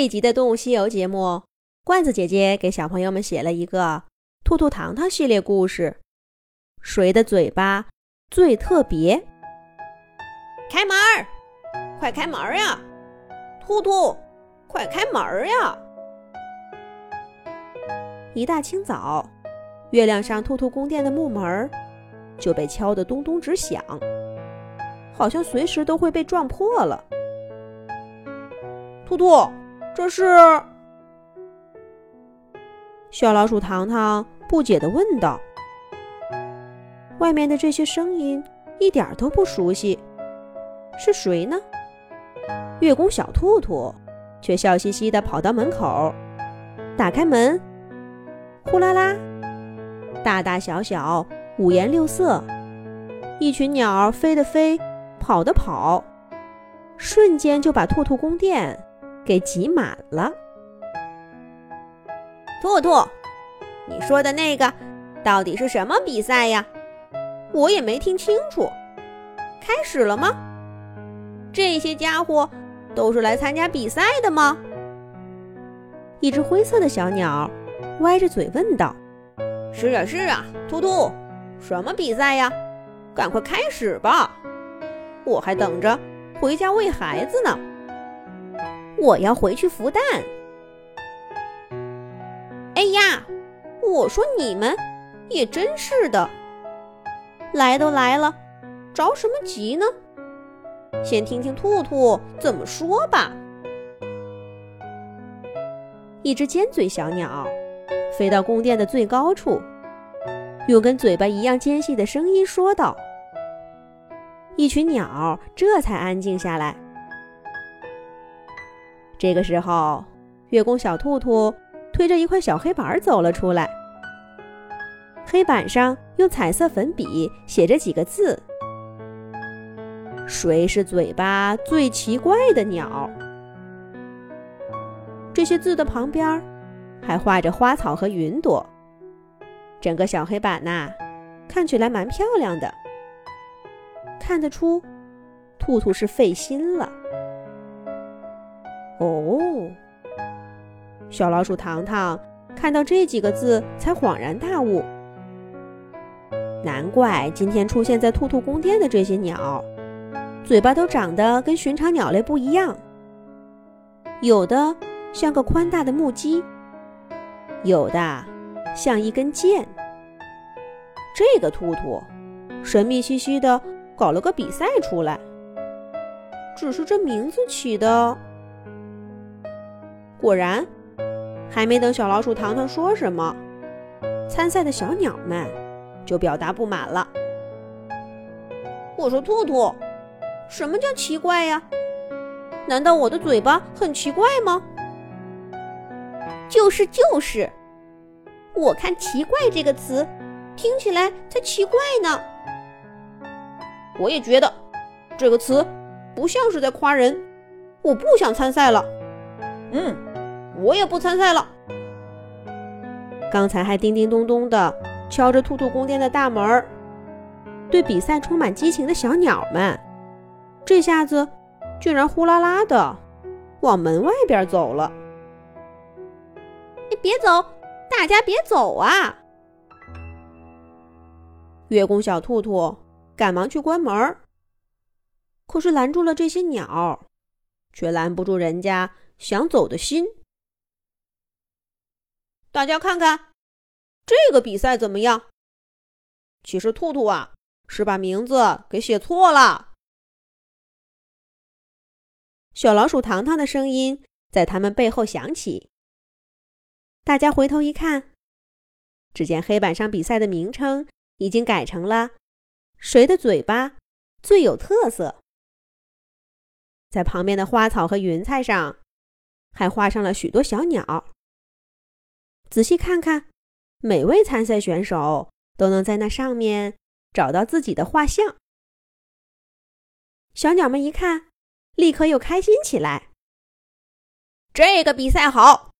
这一集的《动物西游》节目，罐子姐姐给小朋友们写了一个《兔兔糖糖》系列故事。谁的嘴巴最特别？开门儿，快开门儿呀！兔兔，快开门儿呀！一大清早，月亮上兔兔宫殿的木门儿就被敲得咚咚直响，好像随时都会被撞破了。兔兔。这是小老鼠糖糖不解地问道：“外面的这些声音一点都不熟悉，是谁呢？”月宫小兔兔却笑嘻嘻地跑到门口，打开门，呼啦啦，大大小小、五颜六色，一群鸟飞的飞，跑的跑，瞬间就把兔兔宫殿。给挤满了。兔兔，你说的那个到底是什么比赛呀？我也没听清楚。开始了吗？这些家伙都是来参加比赛的吗？一只灰色的小鸟歪着嘴问道：“是啊，是啊，兔兔，什么比赛呀？赶快开始吧，我还等着回家喂孩子呢。”我要回去孵蛋。哎呀，我说你们也真是的，来都来了，着什么急呢？先听听兔兔怎么说吧。一只尖嘴小鸟飞到宫殿的最高处，用跟嘴巴一样尖细的声音说道：“一群鸟这才安静下来。”这个时候，月宫小兔兔推着一块小黑板走了出来。黑板上用彩色粉笔写着几个字：“谁是嘴巴最奇怪的鸟？”这些字的旁边还画着花草和云朵。整个小黑板呐，看起来蛮漂亮的。看得出，兔兔是费心了。哦，小老鼠糖糖看到这几个字才恍然大悟。难怪今天出现在兔兔宫殿的这些鸟，嘴巴都长得跟寻常鸟类不一样。有的像个宽大的木屐，有的像一根剑。这个兔兔神秘兮兮的搞了个比赛出来，只是这名字起的。果然，还没等小老鼠糖糖说什么，参赛的小鸟们就表达不满了。我说：“兔兔，什么叫奇怪呀？难道我的嘴巴很奇怪吗？”就是就是，我看“奇怪”这个词听起来才奇怪呢。我也觉得这个词不像是在夸人。我不想参赛了。嗯。我也不参赛了。刚才还叮叮咚咚的敲着兔兔宫殿的大门，对比赛充满激情的小鸟们，这下子居然呼啦啦的往门外边走了。你别走，大家别走啊！月宫小兔兔赶忙去关门，可是拦住了这些鸟，却拦不住人家想走的心。大家看看，这个比赛怎么样？其实兔兔啊是把名字给写错了。小老鼠糖糖的声音在他们背后响起。大家回头一看，只见黑板上比赛的名称已经改成了“谁的嘴巴最有特色”。在旁边的花草和云彩上，还画上了许多小鸟。仔细看看，每位参赛选手都能在那上面找到自己的画像。小鸟们一看，立刻又开心起来。这个比赛好，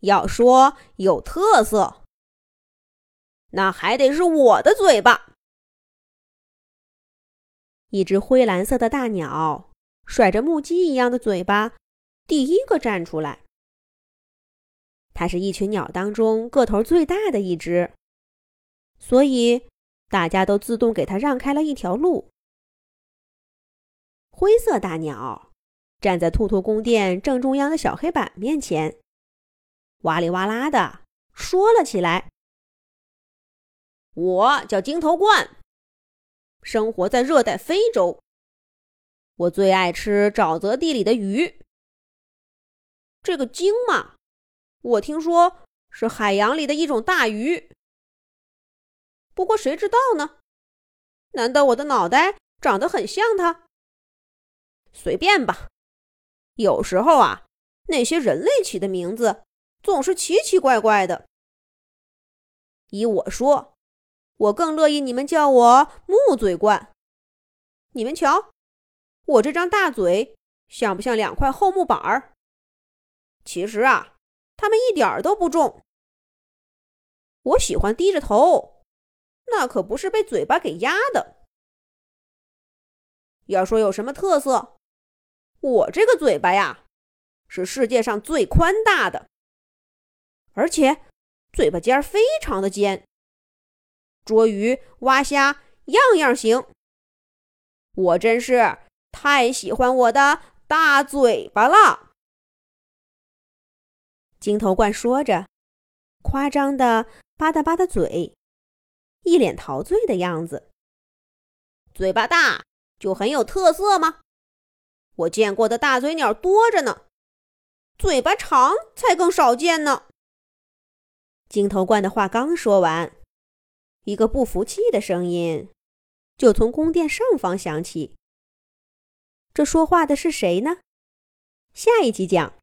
要说有特色，那还得是我的嘴巴。一只灰蓝色的大鸟，甩着木屐一样的嘴巴，第一个站出来。它是一群鸟当中个头最大的一只，所以大家都自动给它让开了一条路。灰色大鸟站在兔兔宫殿正中央的小黑板面前，哇里哇啦的说了起来：“我叫金头冠，生活在热带非洲。我最爱吃沼泽地里的鱼。这个鲸嘛。”我听说是海洋里的一种大鱼，不过谁知道呢？难道我的脑袋长得很像它？随便吧。有时候啊，那些人类起的名字总是奇奇怪怪的。依我说，我更乐意你们叫我木嘴怪。你们瞧，我这张大嘴像不像两块厚木板儿？其实啊。他们一点儿都不重。我喜欢低着头，那可不是被嘴巴给压的。要说有什么特色，我这个嘴巴呀，是世界上最宽大的，而且嘴巴尖儿非常的尖，捉鱼、挖虾样样行。我真是太喜欢我的大嘴巴了。金头冠说着，夸张的吧嗒吧嗒嘴，一脸陶醉的样子。嘴巴大就很有特色吗？我见过的大嘴鸟多着呢，嘴巴长才更少见呢。金头冠的话刚说完，一个不服气的声音就从宫殿上方响起。这说话的是谁呢？下一集讲。